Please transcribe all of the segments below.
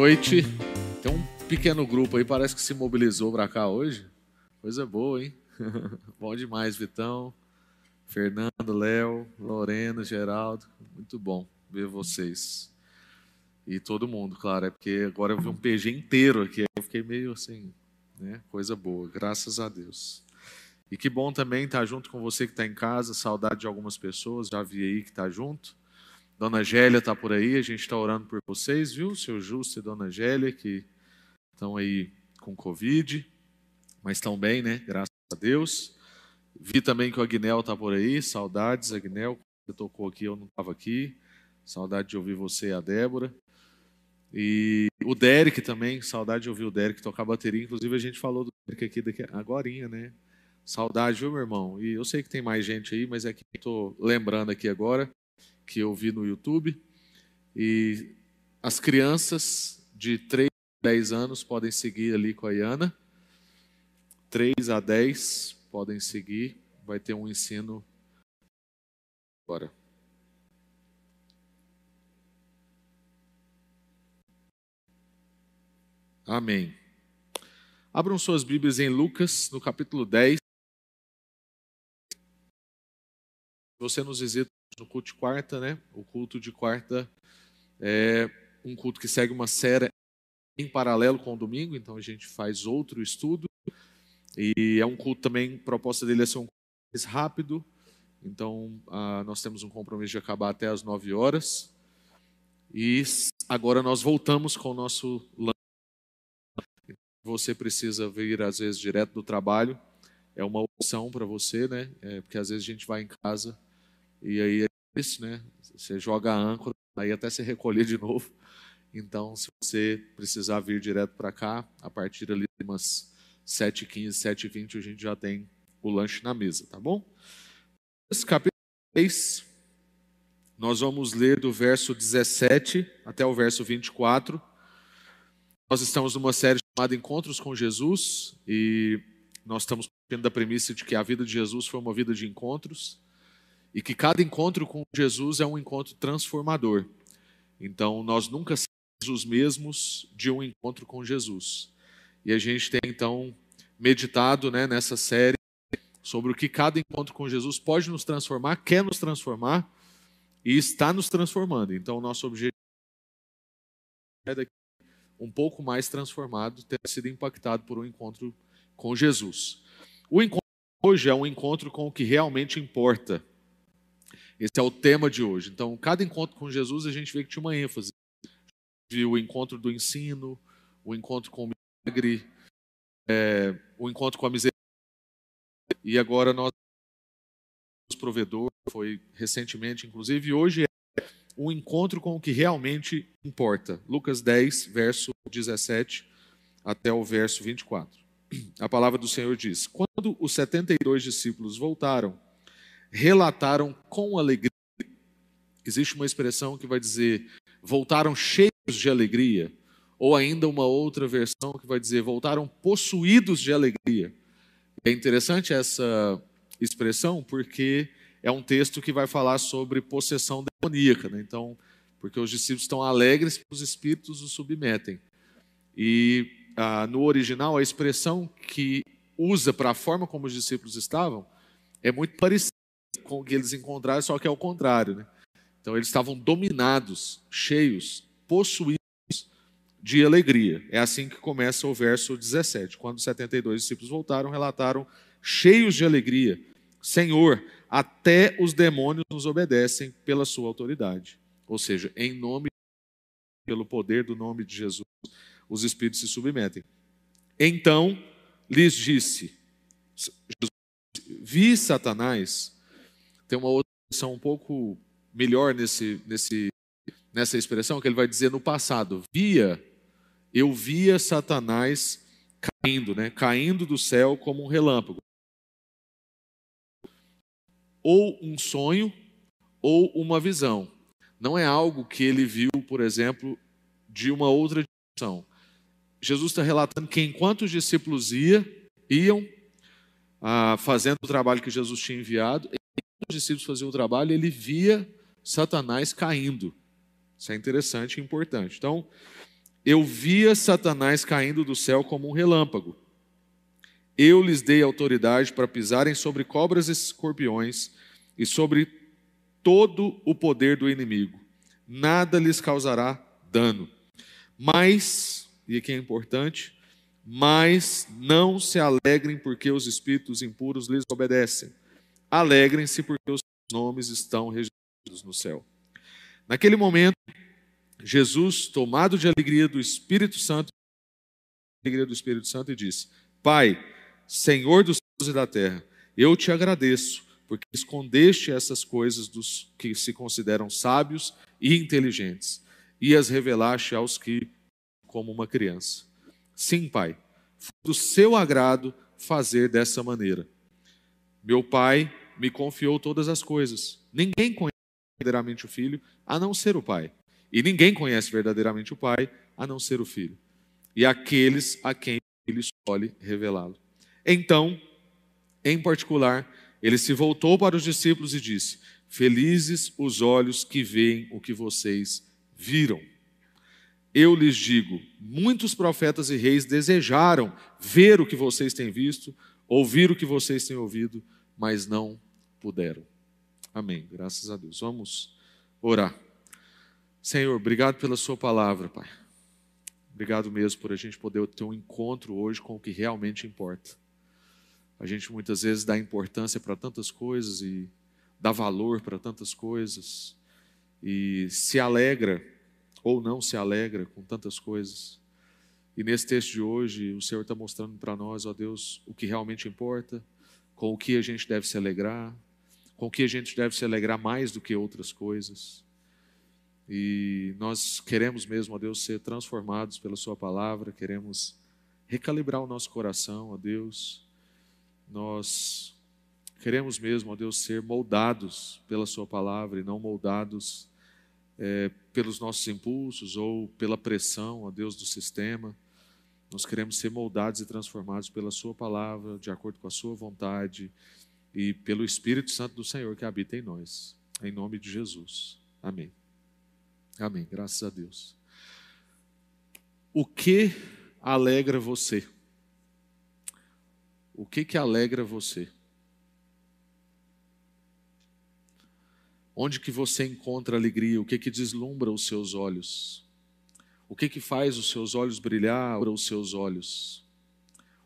noite. Tem um pequeno grupo aí, parece que se mobilizou para cá hoje. Coisa boa, hein? bom demais, Vitão, Fernando, Léo, Lorena, Geraldo. Muito bom ver vocês. E todo mundo, claro, é porque agora eu vi um PG inteiro aqui. Eu fiquei meio assim, né? Coisa boa, graças a Deus. E que bom também estar junto com você que está em casa. Saudade de algumas pessoas, já vi aí que está junto. Dona Gélia está por aí, a gente está orando por vocês, viu? Seu Justo e Dona Gélia, que estão aí com Covid, mas estão bem, né? Graças a Deus. Vi também que o Agnel está por aí, saudades, Agnel. Você tocou aqui, eu não estava aqui. Saudade de ouvir você e a Débora. E o Derek também, saudade de ouvir o Derek tocar bateria. Inclusive, a gente falou do Derek aqui daqui, agora, né? Saudade, viu, meu irmão? E eu sei que tem mais gente aí, mas é que estou lembrando aqui agora que eu vi no YouTube. E as crianças de 3 a 10 anos podem seguir ali com a Iana. 3 a 10 podem seguir. Vai ter um ensino agora. Amém. Abram suas Bíblias em Lucas, no capítulo 10. Você nos visita no culto de quarta, né? O culto de quarta é um culto que segue uma série em paralelo com o domingo, então a gente faz outro estudo. E é um culto também, a proposta dele é ser um culto mais rápido. Então, ah, nós temos um compromisso de acabar até as 9 horas. E agora nós voltamos com o nosso Você precisa vir, às vezes, direto do trabalho. É uma opção para você, né? É, porque às vezes a gente vai em casa e aí é isso, né? Você joga a âncora, aí até se recolher de novo. Então, se você precisar vir direto para cá, a partir ali de umas 7h15, 7h20, a gente já tem o lanche na mesa, tá bom? Esse capítulo 3, nós vamos ler do verso 17 até o verso 24. Nós estamos numa série chamada Encontros com Jesus e nós estamos partindo da premissa de que a vida de Jesus foi uma vida de encontros e que cada encontro com Jesus é um encontro transformador. Então, nós nunca somos os mesmos de um encontro com Jesus. E a gente tem então meditado né, nessa série sobre o que cada encontro com Jesus pode nos transformar, quer nos transformar e está nos transformando. Então, o nosso objetivo é daqui um pouco mais transformado, ter sido impactado por um encontro com Jesus. O encontro hoje é um encontro com o que realmente importa. Esse é o tema de hoje. Então, cada encontro com Jesus a gente vê que tinha uma ênfase. Viu o encontro do ensino, o encontro com o milagre, é, o encontro com a misericórdia. E agora nós provedor foi recentemente, inclusive, e hoje é um encontro com o que realmente importa. Lucas 10, verso 17 até o verso 24. A palavra do Senhor diz: Quando os 72 discípulos voltaram, relataram com alegria. Existe uma expressão que vai dizer voltaram cheios de alegria, ou ainda uma outra versão que vai dizer voltaram possuídos de alegria. É interessante essa expressão porque é um texto que vai falar sobre possessão demoníaca, né? Então, porque os discípulos estão alegres que os espíritos os submetem. E ah, no original a expressão que usa para a forma como os discípulos estavam é muito parecida que eles encontraram, só que é o contrário. Né? Então eles estavam dominados, cheios, possuídos de alegria. É assim que começa o verso 17. Quando os 72 discípulos voltaram, relataram, cheios de alegria: Senhor, até os demônios nos obedecem pela sua autoridade. Ou seja, em nome, pelo poder do nome de Jesus, os espíritos se submetem. Então lhes disse: Vi Satanás tem uma outra expressão um pouco melhor nesse, nesse, nessa expressão, que ele vai dizer no passado: via, eu via Satanás caindo, né? caindo do céu como um relâmpago. Ou um sonho, ou uma visão. Não é algo que ele viu, por exemplo, de uma outra dimensão. Jesus está relatando que enquanto os discípulos ia, iam ah, fazendo o trabalho que Jesus tinha enviado, os discípulos faziam o trabalho, ele via Satanás caindo. Isso é interessante e importante. Então, eu via Satanás caindo do céu como um relâmpago. Eu lhes dei autoridade para pisarem sobre cobras e escorpiões e sobre todo o poder do inimigo. Nada lhes causará dano. Mas, e aqui é importante, mas não se alegrem porque os espíritos impuros lhes obedecem. Alegrem-se porque os nomes estão registrados no céu. Naquele momento, Jesus, tomado de alegria do Espírito Santo, alegria do Espírito Santo, e disse: Pai, Senhor dos céus e da terra, eu te agradeço, porque escondeste essas coisas dos que se consideram sábios e inteligentes, e as revelaste aos que, como uma criança. Sim, Pai, foi do seu agrado fazer dessa maneira. Meu Pai me confiou todas as coisas. Ninguém conhece verdadeiramente o Filho, a não ser o Pai. E ninguém conhece verdadeiramente o Pai, a não ser o Filho. E aqueles a quem ele escolhe revelá-lo. Então, em particular, ele se voltou para os discípulos e disse: Felizes os olhos que veem o que vocês viram. Eu lhes digo: muitos profetas e reis desejaram ver o que vocês têm visto, ouvir o que vocês têm ouvido, mas não puderam. Amém. Graças a Deus. Vamos orar. Senhor, obrigado pela Sua palavra, Pai. Obrigado mesmo por a gente poder ter um encontro hoje com o que realmente importa. A gente muitas vezes dá importância para tantas coisas e dá valor para tantas coisas e se alegra ou não se alegra com tantas coisas. E nesse texto de hoje, o Senhor está mostrando para nós, ó Deus, o que realmente importa, com o que a gente deve se alegrar, com que a gente deve se alegrar mais do que outras coisas. E nós queremos mesmo, ó Deus, ser transformados pela Sua palavra, queremos recalibrar o nosso coração, ó Deus. Nós queremos mesmo, ó Deus, ser moldados pela Sua palavra e não moldados é, pelos nossos impulsos ou pela pressão, ó Deus, do sistema. Nós queremos ser moldados e transformados pela Sua palavra, de acordo com a Sua vontade e pelo Espírito Santo do Senhor que habita em nós. Em nome de Jesus. Amém. Amém. Graças a Deus. O que alegra você? O que que alegra você? Onde que você encontra alegria? O que que deslumbra os seus olhos? O que que faz os seus olhos brilhar? Os seus olhos.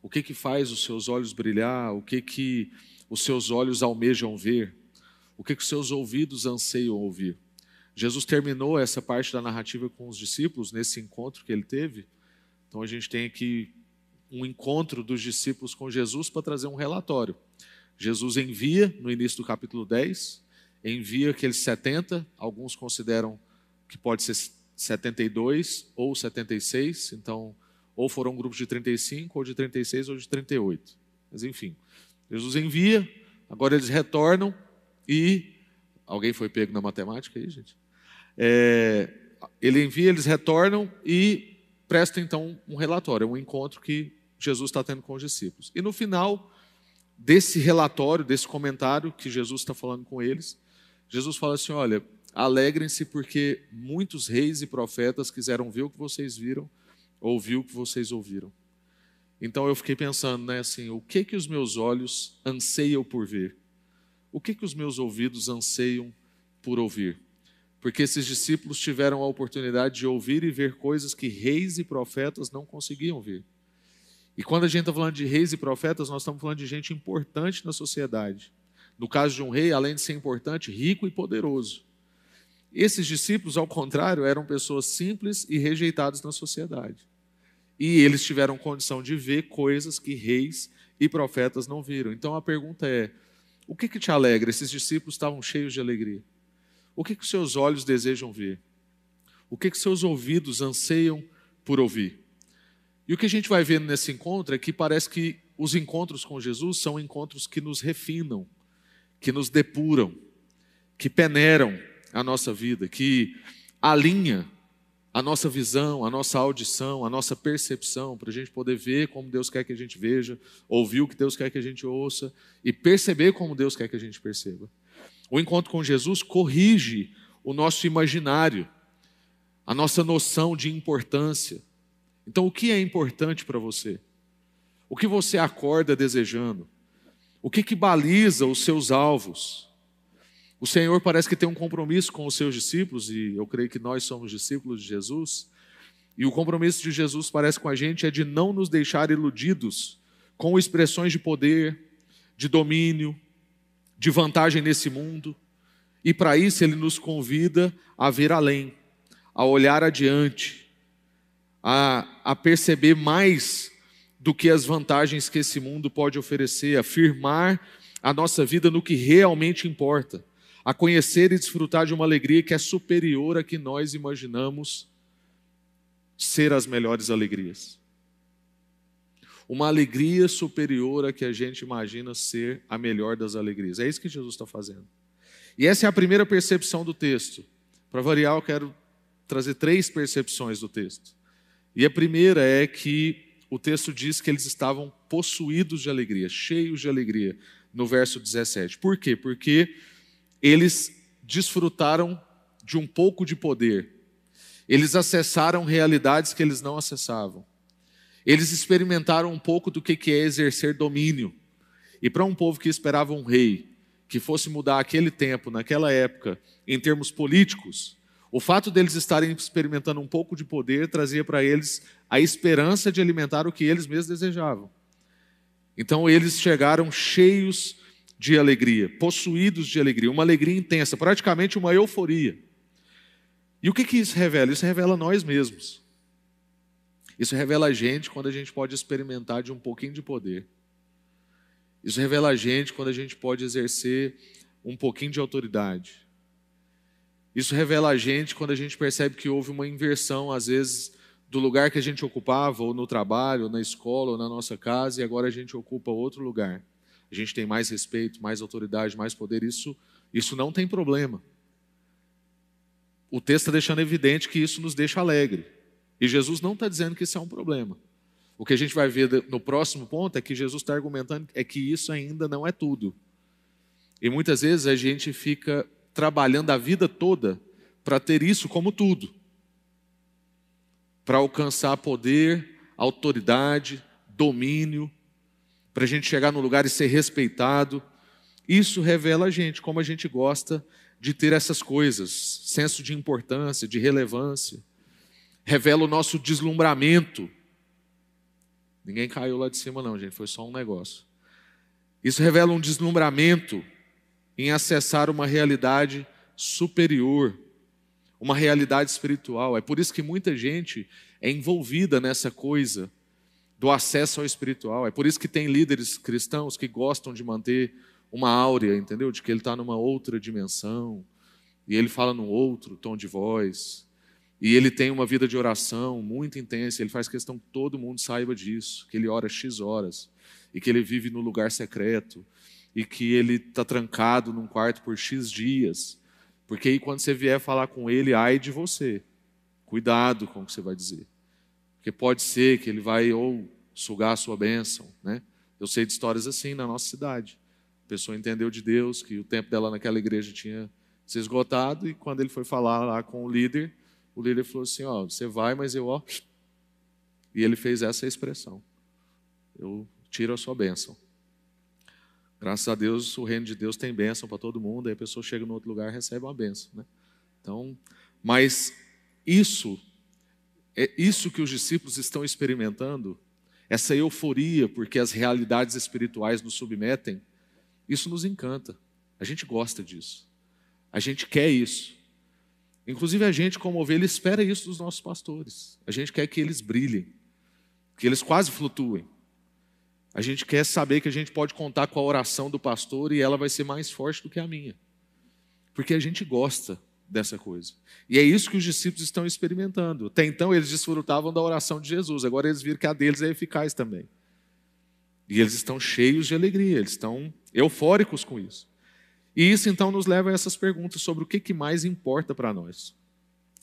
O que que faz os seus olhos brilhar? O que que os seus olhos almejam ver? O que os seus ouvidos anseiam ouvir? Jesus terminou essa parte da narrativa com os discípulos nesse encontro que ele teve. Então a gente tem aqui um encontro dos discípulos com Jesus para trazer um relatório. Jesus envia no início do capítulo 10, envia aqueles 70, alguns consideram que pode ser 72 ou 76, então ou foram grupos de 35, ou de 36, ou de 38. Mas enfim, Jesus envia, agora eles retornam e. Alguém foi pego na matemática aí, gente? É, ele envia, eles retornam e prestam então um relatório, um encontro que Jesus está tendo com os discípulos. E no final desse relatório, desse comentário que Jesus está falando com eles, Jesus fala assim: olha, alegrem-se porque muitos reis e profetas quiseram ver o que vocês viram, ouvir o que vocês ouviram. Então eu fiquei pensando, né, assim, o que que os meus olhos anseiam por ver? O que que os meus ouvidos anseiam por ouvir? porque esses discípulos tiveram a oportunidade de ouvir e ver coisas que reis e profetas não conseguiam ver. E quando a gente está falando de reis e profetas, nós estamos falando de gente importante na sociedade. No caso de um rei, além de ser importante, rico e poderoso. Esses discípulos, ao contrário, eram pessoas simples e rejeitadas na sociedade. E eles tiveram condição de ver coisas que reis e profetas não viram. Então a pergunta é: o que, que te alegra? Esses discípulos estavam cheios de alegria. O que, que seus olhos desejam ver? O que, que seus ouvidos anseiam por ouvir? E o que a gente vai vendo nesse encontro é que parece que os encontros com Jesus são encontros que nos refinam, que nos depuram, que peneiram a nossa vida, que alinha a nossa visão, a nossa audição, a nossa percepção, para a gente poder ver como Deus quer que a gente veja, ouvir o que Deus quer que a gente ouça e perceber como Deus quer que a gente perceba. O encontro com Jesus corrige o nosso imaginário. a nossa noção de importância. Então, o que é importante para você? O que você acorda desejando? O que, que baliza os seus alvos? O Senhor parece que tem um compromisso com os seus discípulos, e eu creio que nós somos discípulos de Jesus. E o compromisso de Jesus parece com a gente é de não nos deixar iludidos com expressões de poder, de domínio, de vantagem nesse mundo. E para isso ele nos convida a ver além, a olhar adiante, a, a perceber mais do que as vantagens que esse mundo pode oferecer, a firmar a nossa vida no que realmente importa, a conhecer e desfrutar de uma alegria que é superior a que nós imaginamos ser as melhores alegrias. Uma alegria superior a que a gente imagina ser a melhor das alegrias. É isso que Jesus está fazendo. E essa é a primeira percepção do texto. Para variar, eu quero trazer três percepções do texto. E a primeira é que o texto diz que eles estavam possuídos de alegria, cheios de alegria, no verso 17. Por quê? Porque eles desfrutaram de um pouco de poder, eles acessaram realidades que eles não acessavam. Eles experimentaram um pouco do que é exercer domínio. E para um povo que esperava um rei que fosse mudar aquele tempo, naquela época, em termos políticos, o fato deles estarem experimentando um pouco de poder trazia para eles a esperança de alimentar o que eles mesmos desejavam. Então eles chegaram cheios de alegria, possuídos de alegria, uma alegria intensa, praticamente uma euforia. E o que, que isso revela? Isso revela nós mesmos. Isso revela a gente quando a gente pode experimentar de um pouquinho de poder. Isso revela a gente quando a gente pode exercer um pouquinho de autoridade. Isso revela a gente quando a gente percebe que houve uma inversão, às vezes, do lugar que a gente ocupava, ou no trabalho, ou na escola, ou na nossa casa, e agora a gente ocupa outro lugar. A gente tem mais respeito, mais autoridade, mais poder. Isso, isso não tem problema o texto está deixando evidente que isso nos deixa alegre. E Jesus não está dizendo que isso é um problema. O que a gente vai ver no próximo ponto é que Jesus está argumentando é que isso ainda não é tudo. E muitas vezes a gente fica trabalhando a vida toda para ter isso como tudo. Para alcançar poder, autoridade, domínio, para a gente chegar no lugar e ser respeitado. Isso revela a gente como a gente gosta de ter essas coisas, senso de importância, de relevância. Revela o nosso deslumbramento. Ninguém caiu lá de cima, não, gente, foi só um negócio. Isso revela um deslumbramento em acessar uma realidade superior, uma realidade espiritual. É por isso que muita gente é envolvida nessa coisa do acesso ao espiritual. É por isso que tem líderes cristãos que gostam de manter uma áurea, entendeu? De que ele está numa outra dimensão, e ele fala num outro tom de voz, e ele tem uma vida de oração muito intensa, ele faz questão que todo mundo saiba disso, que ele ora X horas, e que ele vive no lugar secreto, e que ele está trancado num quarto por X dias, porque aí quando você vier falar com ele, ai de você, cuidado com o que você vai dizer, porque pode ser que ele vai ou sugar a sua bênção, né? Eu sei de histórias assim na nossa cidade. A pessoa entendeu de Deus que o tempo dela naquela igreja tinha se esgotado e quando ele foi falar lá com o líder, o líder falou assim: Ó, você vai, mas eu, ó. E ele fez essa expressão: Eu tiro a sua bênção. Graças a Deus, o reino de Deus tem bênção para todo mundo, aí a pessoa chega no outro lugar e recebe uma bênção. Né? Então, mas isso, é isso que os discípulos estão experimentando, essa euforia, porque as realidades espirituais nos submetem, isso nos encanta. A gente gosta disso. A gente quer isso. Inclusive a gente, como ovelha, espera isso dos nossos pastores. A gente quer que eles brilhem, que eles quase flutuem. A gente quer saber que a gente pode contar com a oração do pastor e ela vai ser mais forte do que a minha. Porque a gente gosta dessa coisa. E é isso que os discípulos estão experimentando. Até então eles desfrutavam da oração de Jesus, agora eles viram que a deles é eficaz também. E eles estão cheios de alegria, eles estão eufóricos com isso. E isso então nos leva a essas perguntas sobre o que, que mais importa para nós.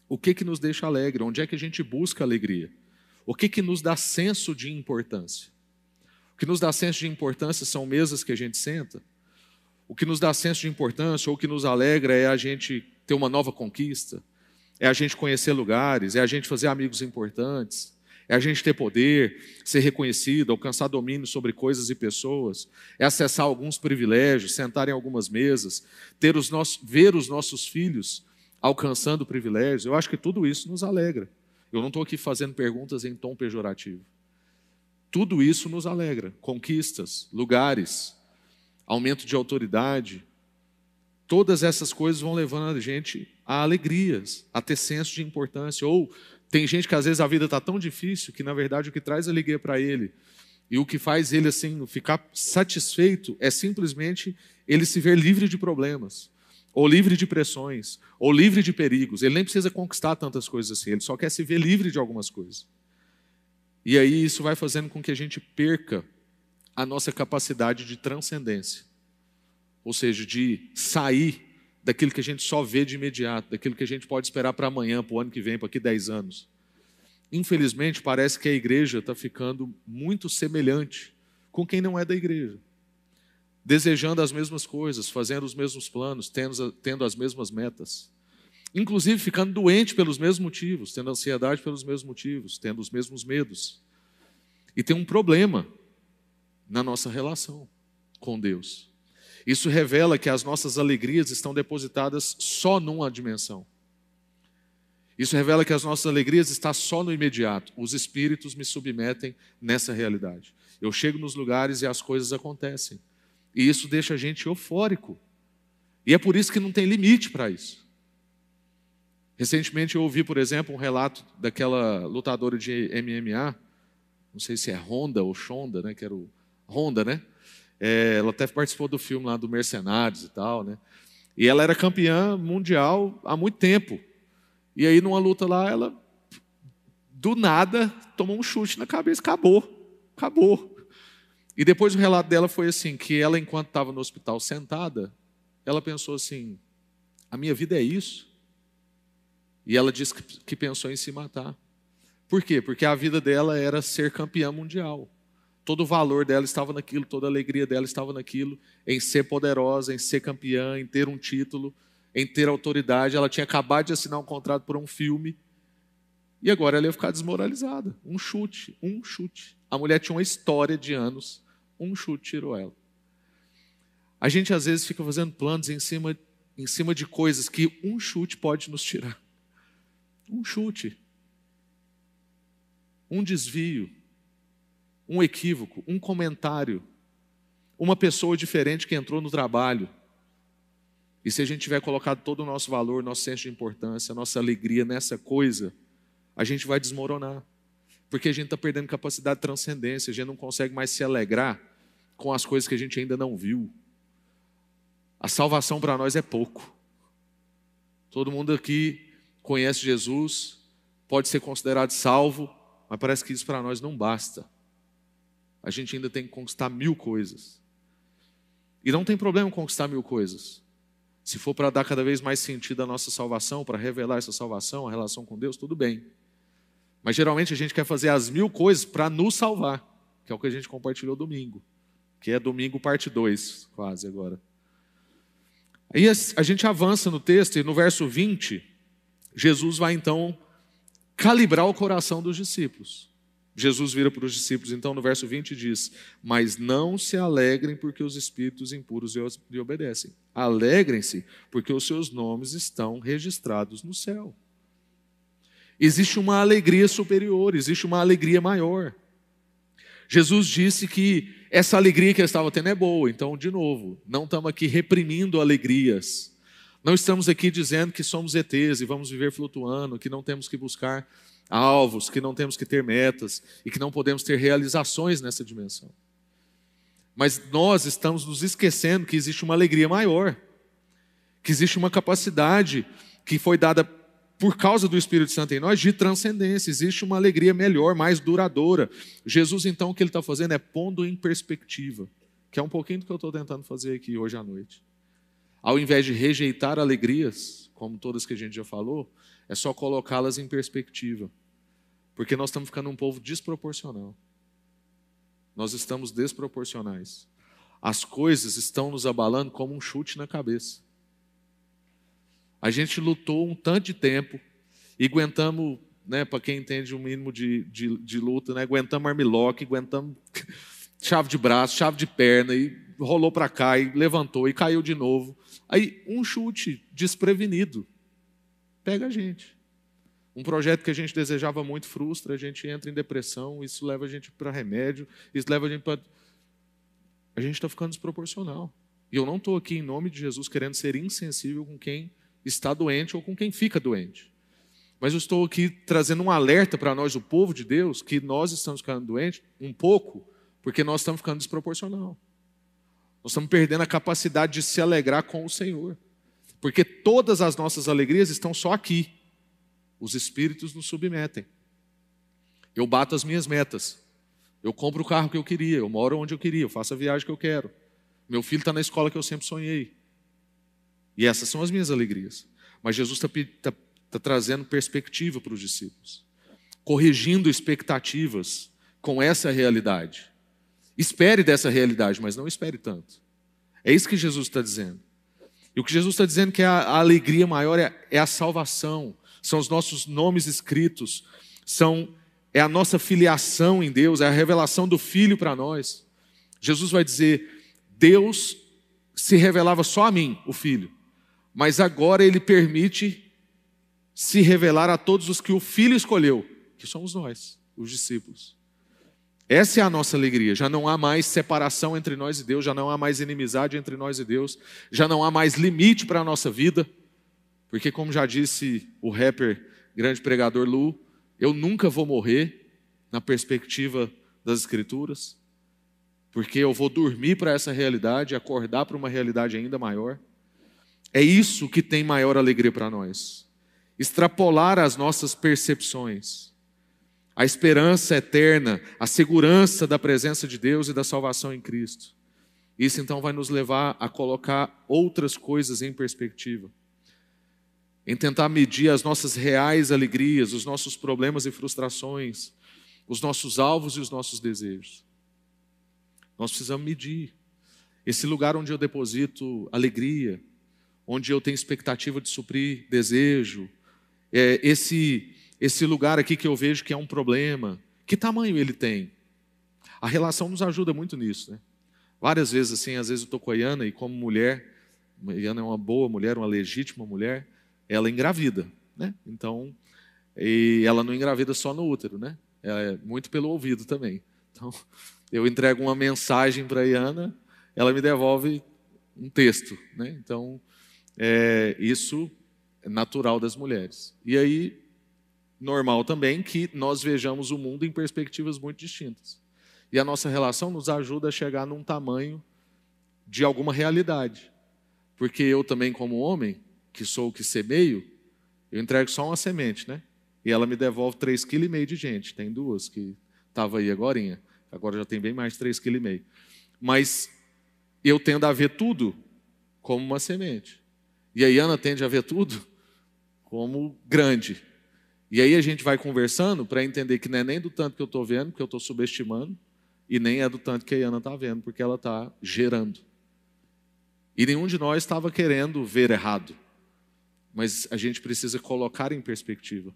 O que, que nos deixa alegre? Onde é que a gente busca alegria? O que, que nos dá senso de importância? O que nos dá senso de importância são mesas que a gente senta. O que nos dá senso de importância ou o que nos alegra é a gente ter uma nova conquista, é a gente conhecer lugares, é a gente fazer amigos importantes, é a gente ter poder, ser reconhecido, alcançar domínio sobre coisas e pessoas, é acessar alguns privilégios, sentar em algumas mesas, ter os nossos, ver os nossos filhos alcançando privilégios. Eu acho que tudo isso nos alegra. Eu não estou aqui fazendo perguntas em tom pejorativo. Tudo isso nos alegra. Conquistas, lugares, aumento de autoridade. Todas essas coisas vão levando a gente a alegrias, a ter senso de importância. Ou tem gente que às vezes a vida está tão difícil que na verdade o que traz alegria para ele e o que faz ele assim ficar satisfeito é simplesmente ele se ver livre de problemas, ou livre de pressões, ou livre de perigos. Ele nem precisa conquistar tantas coisas assim, ele só quer se ver livre de algumas coisas. E aí isso vai fazendo com que a gente perca a nossa capacidade de transcendência. Ou seja, de sair daquilo que a gente só vê de imediato, daquilo que a gente pode esperar para amanhã, para o ano que vem, para aqui 10 anos. Infelizmente, parece que a igreja está ficando muito semelhante com quem não é da igreja. Desejando as mesmas coisas, fazendo os mesmos planos, tendo, tendo as mesmas metas. Inclusive ficando doente pelos mesmos motivos, tendo ansiedade pelos mesmos motivos, tendo os mesmos medos. E tem um problema na nossa relação com Deus. Isso revela que as nossas alegrias estão depositadas só numa dimensão. Isso revela que as nossas alegrias estão só no imediato. Os espíritos me submetem nessa realidade. Eu chego nos lugares e as coisas acontecem. E isso deixa a gente eufórico. E é por isso que não tem limite para isso. Recentemente eu ouvi, por exemplo, um relato daquela lutadora de MMA, não sei se é Honda ou Shonda, né, que era o Honda, né? É, ela até participou do filme lá do Mercenários e tal, né? E ela era campeã mundial há muito tempo. E aí, numa luta lá, ela, do nada, tomou um chute na cabeça, acabou, acabou. E depois o relato dela foi assim, que ela, enquanto estava no hospital sentada, ela pensou assim, a minha vida é isso? E ela disse que pensou em se matar. Por quê? Porque a vida dela era ser campeã mundial. Todo o valor dela estava naquilo, toda a alegria dela estava naquilo, em ser poderosa, em ser campeã, em ter um título, em ter autoridade. Ela tinha acabado de assinar um contrato por um filme e agora ela ia ficar desmoralizada. Um chute, um chute. A mulher tinha uma história de anos, um chute tirou ela. A gente às vezes fica fazendo planos em cima, em cima de coisas que um chute pode nos tirar. Um chute. Um desvio um equívoco, um comentário, uma pessoa diferente que entrou no trabalho. E se a gente tiver colocado todo o nosso valor, nosso senso de importância, nossa alegria nessa coisa, a gente vai desmoronar. Porque a gente está perdendo capacidade de transcendência, a gente não consegue mais se alegrar com as coisas que a gente ainda não viu. A salvação para nós é pouco. Todo mundo aqui conhece Jesus, pode ser considerado salvo, mas parece que isso para nós não basta a gente ainda tem que conquistar mil coisas. E não tem problema conquistar mil coisas. Se for para dar cada vez mais sentido à nossa salvação, para revelar essa salvação, a relação com Deus, tudo bem. Mas geralmente a gente quer fazer as mil coisas para nos salvar, que é o que a gente compartilhou domingo, que é domingo parte 2, quase agora. Aí a gente avança no texto e no verso 20, Jesus vai então calibrar o coração dos discípulos. Jesus vira para os discípulos, então, no verso 20 diz: Mas não se alegrem porque os espíritos impuros lhe obedecem. Alegrem-se porque os seus nomes estão registrados no céu. Existe uma alegria superior, existe uma alegria maior. Jesus disse que essa alegria que ele estava tendo é boa, então, de novo, não estamos aqui reprimindo alegrias. Não estamos aqui dizendo que somos ETs e vamos viver flutuando, que não temos que buscar alvos, que não temos que ter metas e que não podemos ter realizações nessa dimensão. Mas nós estamos nos esquecendo que existe uma alegria maior, que existe uma capacidade que foi dada por causa do Espírito Santo em nós de transcendência, existe uma alegria melhor, mais duradoura. Jesus, então, o que ele está fazendo é pondo em perspectiva, que é um pouquinho do que eu estou tentando fazer aqui hoje à noite. Ao invés de rejeitar alegrias, como todas que a gente já falou, é só colocá-las em perspectiva. Porque nós estamos ficando um povo desproporcional. Nós estamos desproporcionais. As coisas estão nos abalando como um chute na cabeça. A gente lutou um tanto de tempo, e aguentamos, né, para quem entende o um mínimo de, de, de, luta, né, aguentamos armlock, aguentamos chave de braço, chave de perna, e rolou para cá, e levantou, e caiu de novo. Aí, um chute desprevenido pega a gente. Um projeto que a gente desejava muito frustra, a gente entra em depressão, isso leva a gente para remédio, isso leva a gente para. A gente está ficando desproporcional. E eu não estou aqui em nome de Jesus querendo ser insensível com quem está doente ou com quem fica doente. Mas eu estou aqui trazendo um alerta para nós, o povo de Deus, que nós estamos ficando doentes um pouco, porque nós estamos ficando desproporcional. Nós estamos perdendo a capacidade de se alegrar com o Senhor. Porque todas as nossas alegrias estão só aqui. Os espíritos nos submetem. Eu bato as minhas metas. Eu compro o carro que eu queria, eu moro onde eu queria, eu faço a viagem que eu quero. Meu filho está na escola que eu sempre sonhei. E essas são as minhas alegrias. Mas Jesus está tá, tá trazendo perspectiva para os discípulos, corrigindo expectativas com essa realidade. Espere dessa realidade, mas não espere tanto. É isso que Jesus está dizendo. E o que Jesus está dizendo que é a, a alegria maior é, é, a salvação, são os nossos nomes escritos, são é a nossa filiação em Deus, é a revelação do Filho para nós. Jesus vai dizer: Deus se revelava só a mim, o Filho, mas agora Ele permite se revelar a todos os que o Filho escolheu, que somos nós, os discípulos. Essa é a nossa alegria. Já não há mais separação entre nós e Deus, já não há mais inimizade entre nós e Deus, já não há mais limite para a nossa vida. Porque, como já disse o rapper, grande pregador Lu, eu nunca vou morrer na perspectiva das Escrituras, porque eu vou dormir para essa realidade acordar para uma realidade ainda maior. É isso que tem maior alegria para nós. Extrapolar as nossas percepções a esperança eterna, a segurança da presença de Deus e da salvação em Cristo. Isso então vai nos levar a colocar outras coisas em perspectiva, em tentar medir as nossas reais alegrias, os nossos problemas e frustrações, os nossos alvos e os nossos desejos. Nós precisamos medir esse lugar onde eu deposito alegria, onde eu tenho expectativa de suprir desejo, é, esse esse lugar aqui que eu vejo que é um problema, que tamanho ele tem? A relação nos ajuda muito nisso, né? Várias vezes, assim, às vezes eu estou com a Iana e como mulher, a Iana é uma boa mulher, uma legítima mulher, ela engravida, né? Então, e ela não engravida só no útero, né? É muito pelo ouvido também. Então, eu entrego uma mensagem para a Iana, ela me devolve um texto, né? Então, é, isso é natural das mulheres. E aí, normal também que nós vejamos o mundo em perspectivas muito distintas. E a nossa relação nos ajuda a chegar num tamanho de alguma realidade. Porque eu também, como homem, que sou o que semeio, eu entrego só uma semente, né? E ela me devolve 3,5 kg de gente. Tem duas que estava aí agora, agora já tem bem mais de 3,5 kg. Mas eu tendo a ver tudo como uma semente. E a Iana tende a ver tudo como grande. E aí a gente vai conversando para entender que não é nem do tanto que eu estou vendo, que eu estou subestimando, e nem é do tanto que a Iana está vendo, porque ela está gerando. E nenhum de nós estava querendo ver errado. Mas a gente precisa colocar em perspectiva.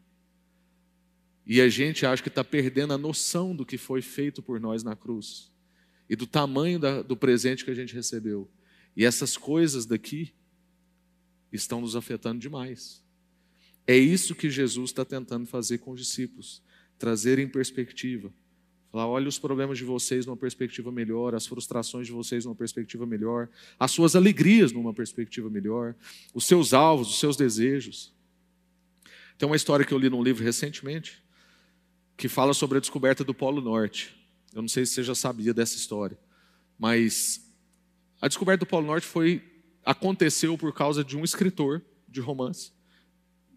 E a gente acha que está perdendo a noção do que foi feito por nós na cruz. E do tamanho da, do presente que a gente recebeu. E essas coisas daqui estão nos afetando demais. É isso que Jesus está tentando fazer com os discípulos, trazer em perspectiva. Falar, olha os problemas de vocês numa perspectiva melhor, as frustrações de vocês numa perspectiva melhor, as suas alegrias numa perspectiva melhor, os seus alvos, os seus desejos. Tem uma história que eu li num livro recentemente, que fala sobre a descoberta do Polo Norte. Eu não sei se você já sabia dessa história, mas a descoberta do Polo Norte foi aconteceu por causa de um escritor de romance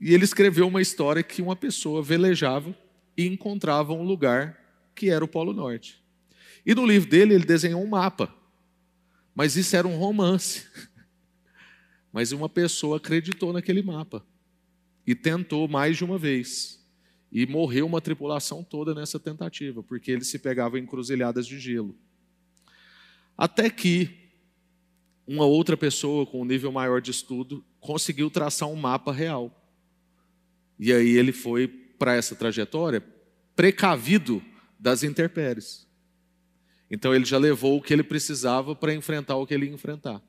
e ele escreveu uma história que uma pessoa velejava e encontrava um lugar que era o Polo Norte. E no livro dele ele desenhou um mapa. Mas isso era um romance. Mas uma pessoa acreditou naquele mapa e tentou mais de uma vez. E morreu uma tripulação toda nessa tentativa, porque ele se pegava em encruzilhadas de gelo. Até que uma outra pessoa com um nível maior de estudo conseguiu traçar um mapa real E aí ele foi para essa trajetória precavido das intempéries. Então ele já levou o que ele precisava para enfrentar o que ele ia enfrentar.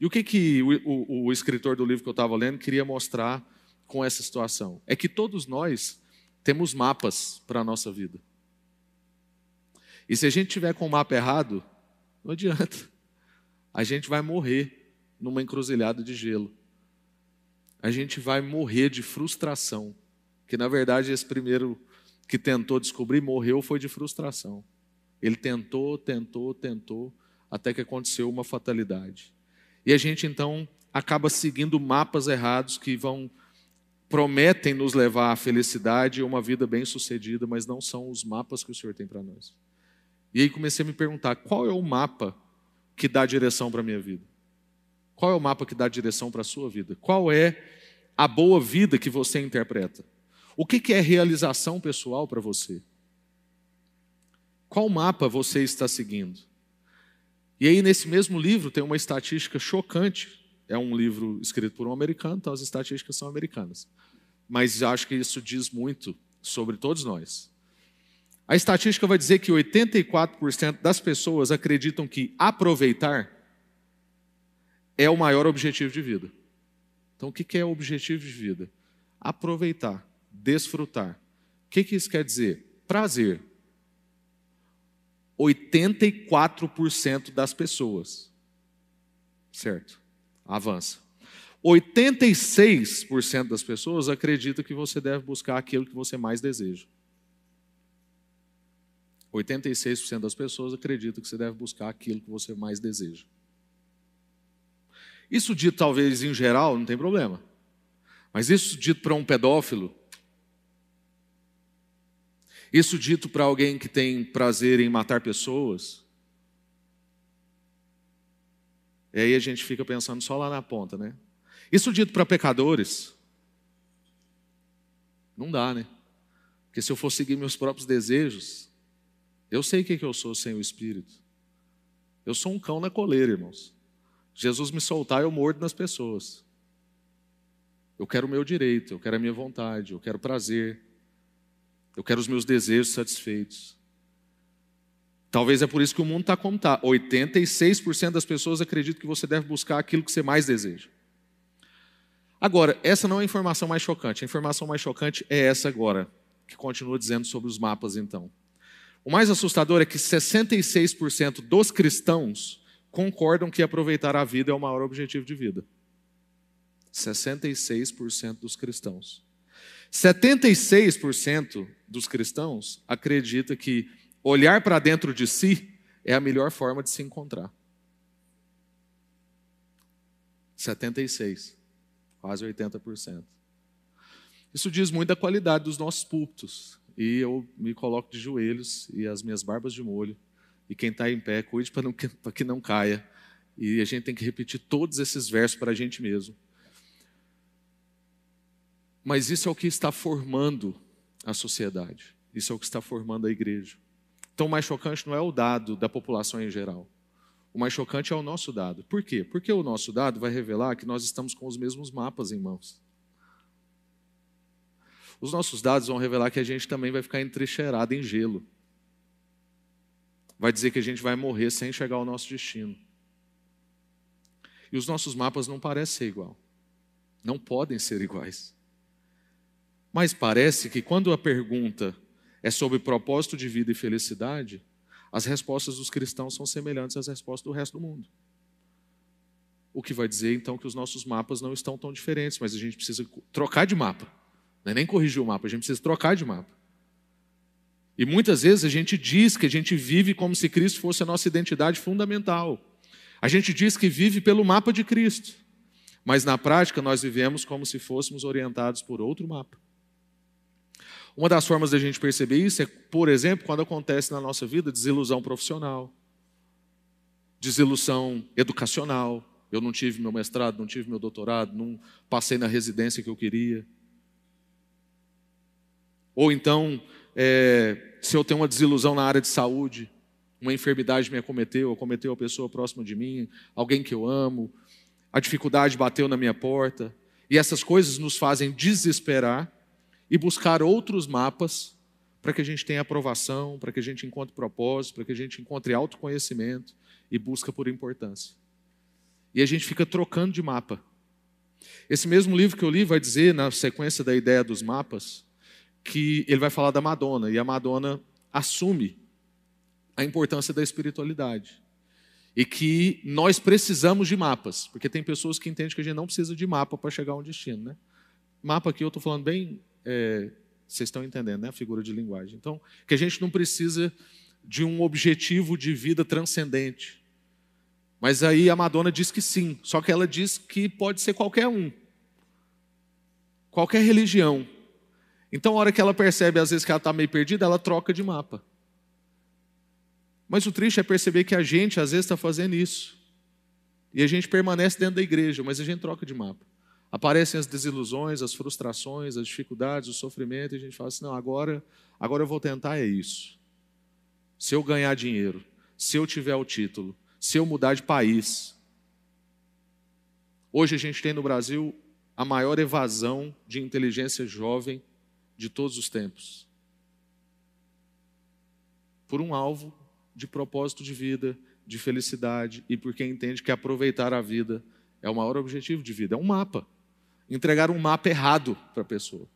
E o que, que o, o, o escritor do livro que eu estava lendo queria mostrar com essa situação? É que todos nós temos mapas para a nossa vida. E se a gente tiver com o mapa errado, não adianta. A gente vai morrer numa encruzilhada de gelo. A gente vai morrer de frustração. Que na verdade esse primeiro que tentou descobrir morreu foi de frustração. Ele tentou, tentou, tentou, até que aconteceu uma fatalidade. E a gente então acaba seguindo mapas errados que vão prometem nos levar à felicidade e uma vida bem-sucedida, mas não são os mapas que o Senhor tem para nós. E aí comecei a me perguntar, qual é o mapa que dá direção para a minha vida? Qual é o mapa que dá direção para a sua vida? Qual é a boa vida que você interpreta? O que é realização pessoal para você? Qual mapa você está seguindo? E aí, nesse mesmo livro, tem uma estatística chocante. É um livro escrito por um americano, então as estatísticas são americanas. Mas acho que isso diz muito sobre todos nós. A estatística vai dizer que 84% das pessoas acreditam que aproveitar é o maior objetivo de vida. Então, o que é o objetivo de vida? Aproveitar, desfrutar. O que isso quer dizer? Prazer. 84% das pessoas. Certo? Avança. 86% das pessoas acreditam que você deve buscar aquilo que você mais deseja. 86% das pessoas acreditam que você deve buscar aquilo que você mais deseja. Isso dito talvez em geral, não tem problema. Mas isso dito para um pedófilo, isso dito para alguém que tem prazer em matar pessoas, e aí a gente fica pensando só lá na ponta, né? Isso dito para pecadores, não dá, né? Porque se eu for seguir meus próprios desejos, eu sei o que eu sou sem o Espírito. Eu sou um cão na coleira, irmãos. Jesus me soltar, eu mordo nas pessoas. Eu quero o meu direito, eu quero a minha vontade, eu quero prazer, eu quero os meus desejos satisfeitos. Talvez é por isso que o mundo está como está. 86% das pessoas acreditam que você deve buscar aquilo que você mais deseja. Agora, essa não é a informação mais chocante. A informação mais chocante é essa agora, que continua dizendo sobre os mapas, então. O mais assustador é que 66% dos cristãos concordam que aproveitar a vida é o maior objetivo de vida. 66% dos cristãos. 76% dos cristãos acredita que olhar para dentro de si é a melhor forma de se encontrar. 76, quase 80%. Isso diz muito da qualidade dos nossos púlpitos. E eu me coloco de joelhos e as minhas barbas de molho. E quem está em pé, cuide para que não caia. E a gente tem que repetir todos esses versos para a gente mesmo. Mas isso é o que está formando a sociedade. Isso é o que está formando a igreja. Então, o mais chocante não é o dado da população em geral. O mais chocante é o nosso dado. Por quê? Porque o nosso dado vai revelar que nós estamos com os mesmos mapas em mãos. Os nossos dados vão revelar que a gente também vai ficar entrecheirado em gelo. Vai dizer que a gente vai morrer sem chegar ao nosso destino. E os nossos mapas não parecem ser igual. Não podem ser iguais. Mas parece que quando a pergunta é sobre propósito de vida e felicidade, as respostas dos cristãos são semelhantes às respostas do resto do mundo. O que vai dizer então que os nossos mapas não estão tão diferentes, mas a gente precisa trocar de mapa. Não é nem corrigir o mapa, a gente precisa trocar de mapa. E muitas vezes a gente diz que a gente vive como se Cristo fosse a nossa identidade fundamental. A gente diz que vive pelo mapa de Cristo, mas na prática nós vivemos como se fôssemos orientados por outro mapa. Uma das formas da gente perceber isso é, por exemplo, quando acontece na nossa vida desilusão profissional, desilusão educacional. Eu não tive meu mestrado, não tive meu doutorado, não passei na residência que eu queria. Ou então, é, se eu tenho uma desilusão na área de saúde, uma enfermidade me acometeu, acometeu a pessoa próxima de mim, alguém que eu amo, a dificuldade bateu na minha porta, e essas coisas nos fazem desesperar e buscar outros mapas para que a gente tenha aprovação, para que a gente encontre propósito, para que a gente encontre autoconhecimento e busca por importância. E a gente fica trocando de mapa. Esse mesmo livro que eu li vai dizer, na sequência da ideia dos mapas, que ele vai falar da Madonna, e a Madonna assume a importância da espiritualidade. E que nós precisamos de mapas, porque tem pessoas que entendem que a gente não precisa de mapa para chegar a um destino. Né? Mapa aqui eu estou falando bem. É, vocês estão entendendo, né? A figura de linguagem. Então, que a gente não precisa de um objetivo de vida transcendente. Mas aí a Madonna diz que sim, só que ela diz que pode ser qualquer um, qualquer religião. Então, a hora que ela percebe, às vezes, que ela está meio perdida, ela troca de mapa. Mas o triste é perceber que a gente, às vezes, está fazendo isso. E a gente permanece dentro da igreja, mas a gente troca de mapa. Aparecem as desilusões, as frustrações, as dificuldades, o sofrimento, e a gente fala assim: não, agora, agora eu vou tentar é isso. Se eu ganhar dinheiro, se eu tiver o título, se eu mudar de país. Hoje a gente tem no Brasil a maior evasão de inteligência jovem de todos os tempos. Por um alvo de propósito de vida, de felicidade e porque entende que aproveitar a vida é o maior objetivo de vida, é um mapa. Entregar um mapa errado para a pessoa.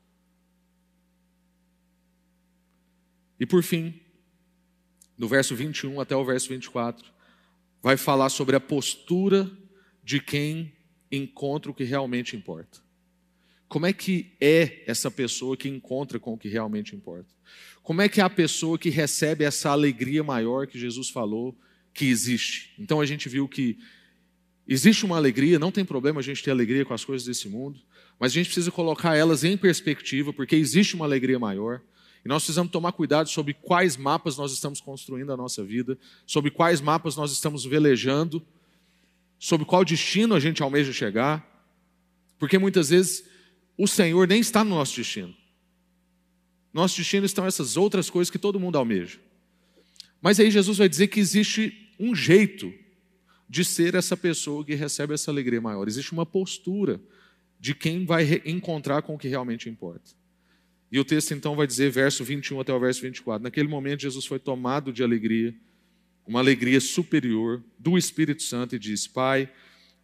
E por fim, no verso 21 até o verso 24, vai falar sobre a postura de quem encontra o que realmente importa. Como é que é essa pessoa que encontra com o que realmente importa? Como é que é a pessoa que recebe essa alegria maior que Jesus falou que existe? Então a gente viu que existe uma alegria, não tem problema a gente ter alegria com as coisas desse mundo, mas a gente precisa colocar elas em perspectiva, porque existe uma alegria maior. E nós precisamos tomar cuidado sobre quais mapas nós estamos construindo a nossa vida, sobre quais mapas nós estamos velejando, sobre qual destino a gente almeja chegar, porque muitas vezes o Senhor nem está no nosso destino. Nosso destino estão essas outras coisas que todo mundo almeja. Mas aí Jesus vai dizer que existe um jeito de ser essa pessoa que recebe essa alegria maior. Existe uma postura de quem vai encontrar com o que realmente importa. E o texto então vai dizer, verso 21 até o verso 24: Naquele momento, Jesus foi tomado de alegria, uma alegria superior do Espírito Santo, e disse: Pai,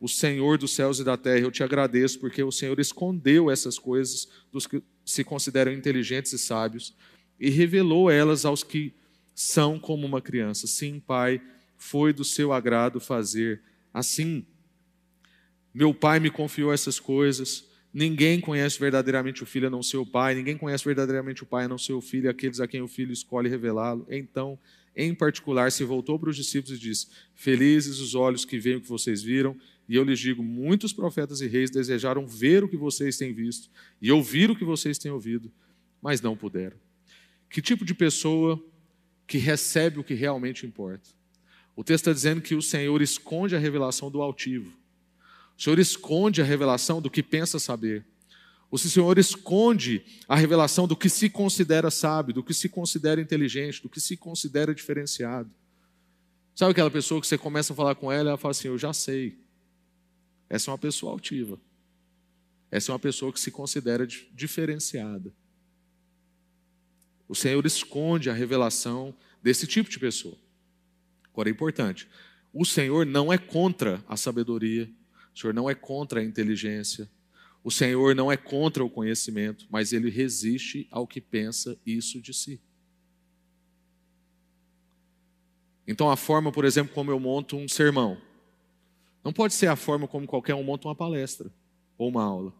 o Senhor dos céus e da terra, eu te agradeço porque o Senhor escondeu essas coisas dos que se consideram inteligentes e sábios e revelou elas aos que são como uma criança. Sim, Pai, foi do seu agrado fazer assim. Meu Pai me confiou essas coisas. Ninguém conhece verdadeiramente o Filho a não ser o Pai, ninguém conhece verdadeiramente o Pai a não ser o Filho, aqueles a quem o Filho escolhe revelá-lo. Então, em particular, se voltou para os discípulos e disse: Felizes os olhos que veem o que vocês viram e eu lhes digo: muitos profetas e reis desejaram ver o que vocês têm visto e ouvir o que vocês têm ouvido, mas não puderam. Que tipo de pessoa que recebe o que realmente importa? O texto está dizendo que o Senhor esconde a revelação do altivo. O Senhor esconde a revelação do que pensa saber. O Senhor esconde a revelação do que se considera sábio, do que se considera inteligente, do que se considera diferenciado. Sabe aquela pessoa que você começa a falar com ela e ela fala assim: Eu já sei. Essa é uma pessoa altiva. Essa é uma pessoa que se considera diferenciada. O Senhor esconde a revelação desse tipo de pessoa. Agora é importante: o Senhor não é contra a sabedoria, o Senhor não é contra a inteligência, o Senhor não é contra o conhecimento, mas ele resiste ao que pensa isso de si. Então, a forma, por exemplo, como eu monto um sermão, não pode ser a forma como qualquer um monta uma palestra ou uma aula.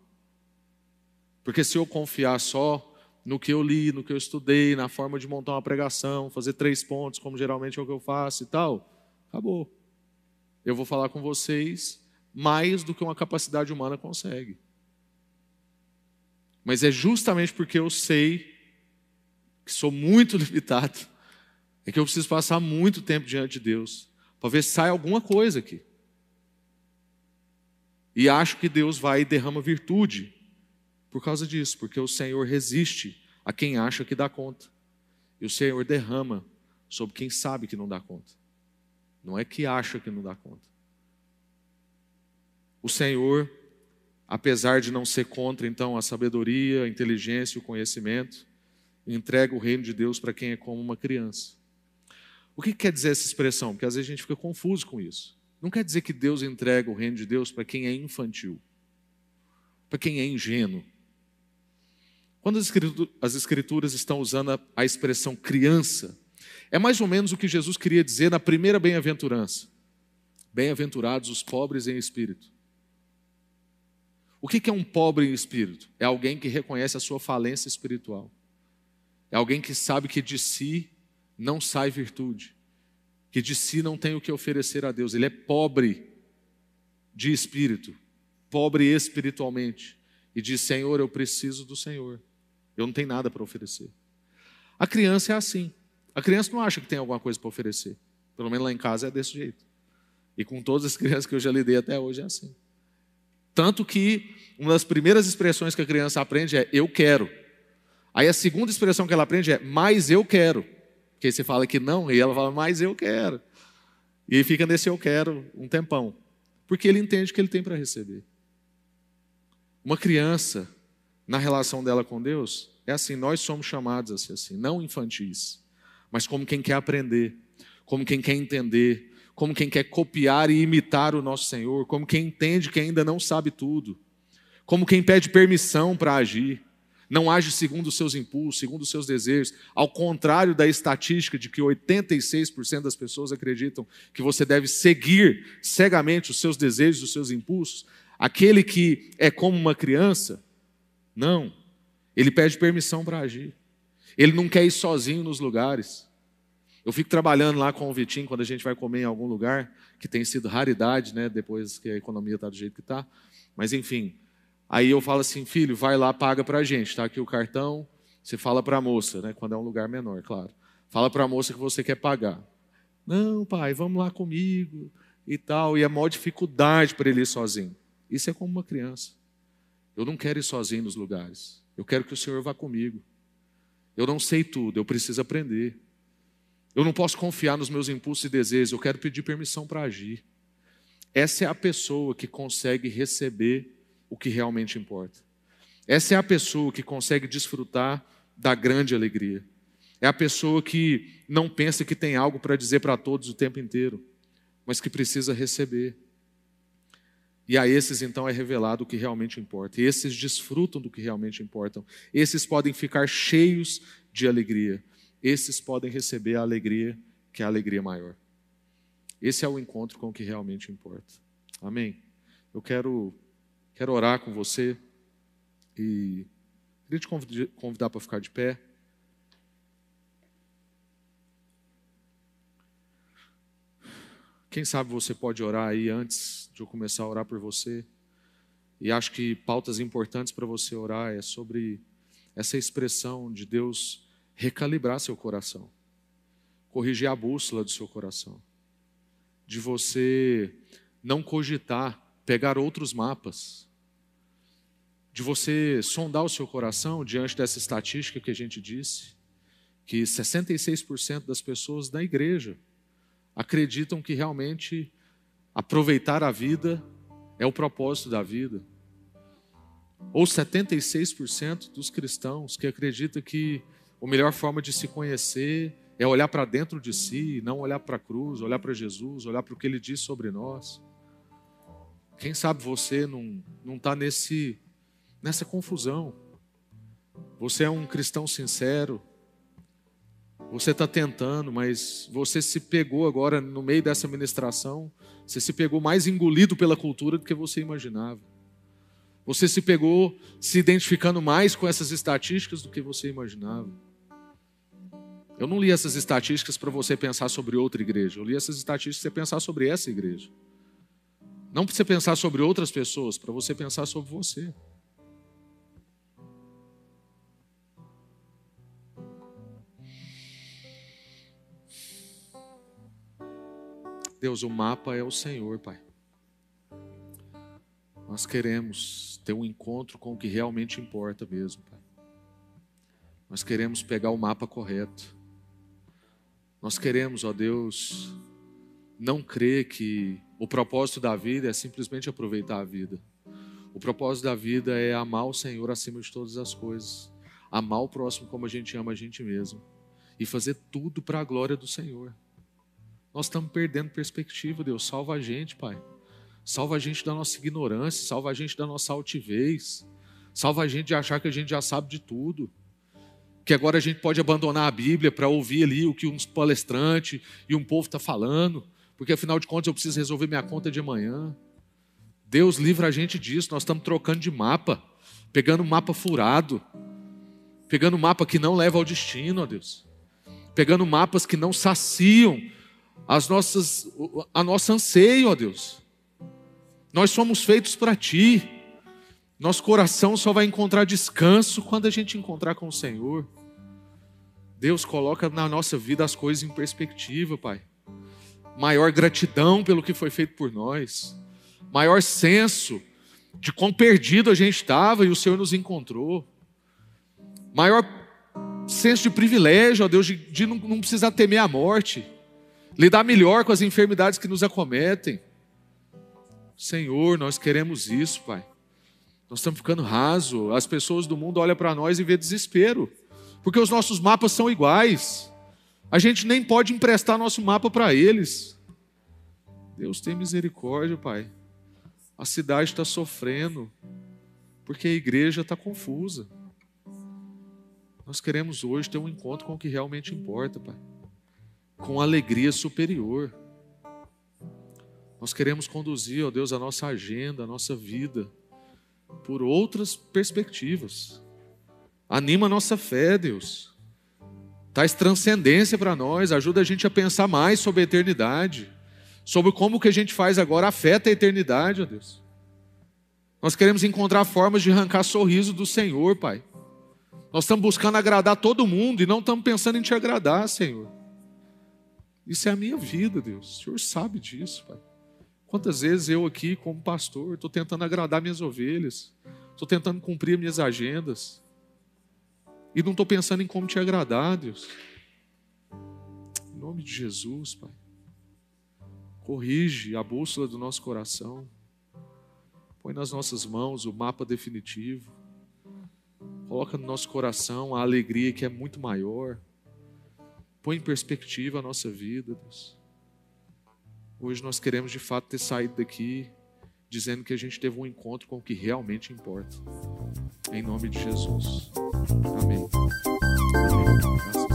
Porque se eu confiar só no que eu li, no que eu estudei, na forma de montar uma pregação, fazer três pontos, como geralmente é o que eu faço e tal, acabou. Eu vou falar com vocês mais do que uma capacidade humana consegue. Mas é justamente porque eu sei que sou muito limitado, é que eu preciso passar muito tempo diante de Deus, para ver se sai alguma coisa aqui. E acho que Deus vai e derrama virtude por causa disso, porque o Senhor resiste a quem acha que dá conta. E o Senhor derrama sobre quem sabe que não dá conta. Não é que acha que não dá conta. O Senhor apesar de não ser contra, então, a sabedoria, a inteligência o conhecimento, entrega o reino de Deus para quem é como uma criança. O que quer dizer essa expressão? Porque às vezes a gente fica confuso com isso. Não quer dizer que Deus entrega o reino de Deus para quem é infantil, para quem é ingênuo. Quando as escrituras estão usando a expressão criança, é mais ou menos o que Jesus queria dizer na primeira bem-aventurança. Bem-aventurados os pobres em espírito. O que é um pobre em espírito? É alguém que reconhece a sua falência espiritual. É alguém que sabe que de si não sai virtude, que de si não tem o que oferecer a Deus. Ele é pobre de espírito, pobre espiritualmente, e diz: Senhor, eu preciso do Senhor. Eu não tenho nada para oferecer. A criança é assim. A criança não acha que tem alguma coisa para oferecer. Pelo menos lá em casa é desse jeito. E com todas as crianças que eu já lidei até hoje é assim. Tanto que uma das primeiras expressões que a criança aprende é eu quero. Aí a segunda expressão que ela aprende é mais eu quero. Porque você fala que não, e ela fala mais eu quero. E fica nesse eu quero um tempão. Porque ele entende que ele tem para receber. Uma criança, na relação dela com Deus, é assim: nós somos chamados a ser assim, não infantis, mas como quem quer aprender, como quem quer entender, como quem quer copiar e imitar o nosso Senhor, como quem entende que ainda não sabe tudo, como quem pede permissão para agir, não age segundo os seus impulsos, segundo os seus desejos, ao contrário da estatística de que 86% das pessoas acreditam que você deve seguir cegamente os seus desejos, os seus impulsos, aquele que é como uma criança, não, ele pede permissão para agir, ele não quer ir sozinho nos lugares. Eu fico trabalhando lá com o Vitinho quando a gente vai comer em algum lugar, que tem sido raridade, né, depois que a economia está do jeito que está. Mas enfim, aí eu falo assim, filho, vai lá, paga para a gente, está aqui o cartão. Você fala para a moça, né, quando é um lugar menor, claro. Fala para a moça que você quer pagar. Não, pai, vamos lá comigo e tal. E é maior dificuldade para ele ir sozinho. Isso é como uma criança. Eu não quero ir sozinho nos lugares. Eu quero que o Senhor vá comigo. Eu não sei tudo, eu preciso aprender. Eu não posso confiar nos meus impulsos e desejos, eu quero pedir permissão para agir. Essa é a pessoa que consegue receber o que realmente importa. Essa é a pessoa que consegue desfrutar da grande alegria. É a pessoa que não pensa que tem algo para dizer para todos o tempo inteiro, mas que precisa receber. E a esses então é revelado o que realmente importa. E esses desfrutam do que realmente importam. Esses podem ficar cheios de alegria esses podem receber a alegria que é a alegria maior. Esse é o encontro com o que realmente importa. Amém? Eu quero, quero orar com você e queria te convidar para ficar de pé. Quem sabe você pode orar aí antes de eu começar a orar por você. E acho que pautas importantes para você orar é sobre essa expressão de Deus recalibrar seu coração, corrigir a bússola do seu coração, de você não cogitar, pegar outros mapas, de você sondar o seu coração diante dessa estatística que a gente disse, que 66% das pessoas da igreja acreditam que realmente aproveitar a vida é o propósito da vida. Ou 76% dos cristãos que acreditam que a melhor forma de se conhecer é olhar para dentro de si, não olhar para a cruz, olhar para Jesus, olhar para o que ele diz sobre nós. Quem sabe você não está nesse nessa confusão. Você é um cristão sincero. Você está tentando, mas você se pegou agora no meio dessa ministração. Você se pegou mais engolido pela cultura do que você imaginava. Você se pegou se identificando mais com essas estatísticas do que você imaginava. Eu não li essas estatísticas para você pensar sobre outra igreja. Eu li essas estatísticas para você pensar sobre essa igreja. Não para você pensar sobre outras pessoas, para você pensar sobre você. Deus, o mapa é o Senhor, Pai. Nós queremos ter um encontro com o que realmente importa mesmo, Pai. Nós queremos pegar o mapa correto. Nós queremos, ó Deus, não crer que o propósito da vida é simplesmente aproveitar a vida. O propósito da vida é amar o Senhor acima de todas as coisas, amar o próximo como a gente ama a gente mesmo e fazer tudo para a glória do Senhor. Nós estamos perdendo perspectiva, Deus. Salva a gente, Pai. Salva a gente da nossa ignorância, salva a gente da nossa altivez, salva a gente de achar que a gente já sabe de tudo. Que agora a gente pode abandonar a Bíblia para ouvir ali o que uns palestrantes e um povo está falando, porque afinal de contas eu preciso resolver minha conta de manhã. Deus livra a gente disso, nós estamos trocando de mapa, pegando mapa furado, pegando mapa que não leva ao destino, ó Deus, pegando mapas que não saciam as nossas, a nossa anseio, ó Deus. Nós somos feitos para Ti. Nosso coração só vai encontrar descanso quando a gente encontrar com o Senhor. Deus coloca na nossa vida as coisas em perspectiva, Pai. Maior gratidão pelo que foi feito por nós. Maior senso de quão perdido a gente estava e o Senhor nos encontrou. Maior senso de privilégio, ó Deus, de, de não, não precisar temer a morte. Lidar melhor com as enfermidades que nos acometem Senhor, nós queremos isso, Pai. Nós estamos ficando raso. As pessoas do mundo olham para nós e vê desespero, porque os nossos mapas são iguais. A gente nem pode emprestar nosso mapa para eles. Deus tem misericórdia, Pai. A cidade está sofrendo, porque a igreja está confusa. Nós queremos hoje ter um encontro com o que realmente importa, Pai. Com alegria superior. Nós queremos conduzir, ó Deus, a nossa agenda, a nossa vida, por outras perspectivas. Anima a nossa fé, Deus. Traz transcendência para nós, ajuda a gente a pensar mais sobre a eternidade, sobre como o que a gente faz agora afeta a eternidade, ó Deus. Nós queremos encontrar formas de arrancar sorriso do Senhor, Pai. Nós estamos buscando agradar todo mundo e não estamos pensando em te agradar, Senhor. Isso é a minha vida, Deus. O Senhor sabe disso, Pai. Quantas vezes eu aqui, como pastor, estou tentando agradar minhas ovelhas, estou tentando cumprir minhas agendas, e não estou pensando em como te agradar, Deus. Em nome de Jesus, Pai. Corrige a bússola do nosso coração. Põe nas nossas mãos o mapa definitivo. Coloca no nosso coração a alegria que é muito maior. Põe em perspectiva a nossa vida, Deus. Hoje nós queremos de fato ter saído daqui dizendo que a gente teve um encontro com o que realmente importa. Em nome de Jesus. Amém. Amém.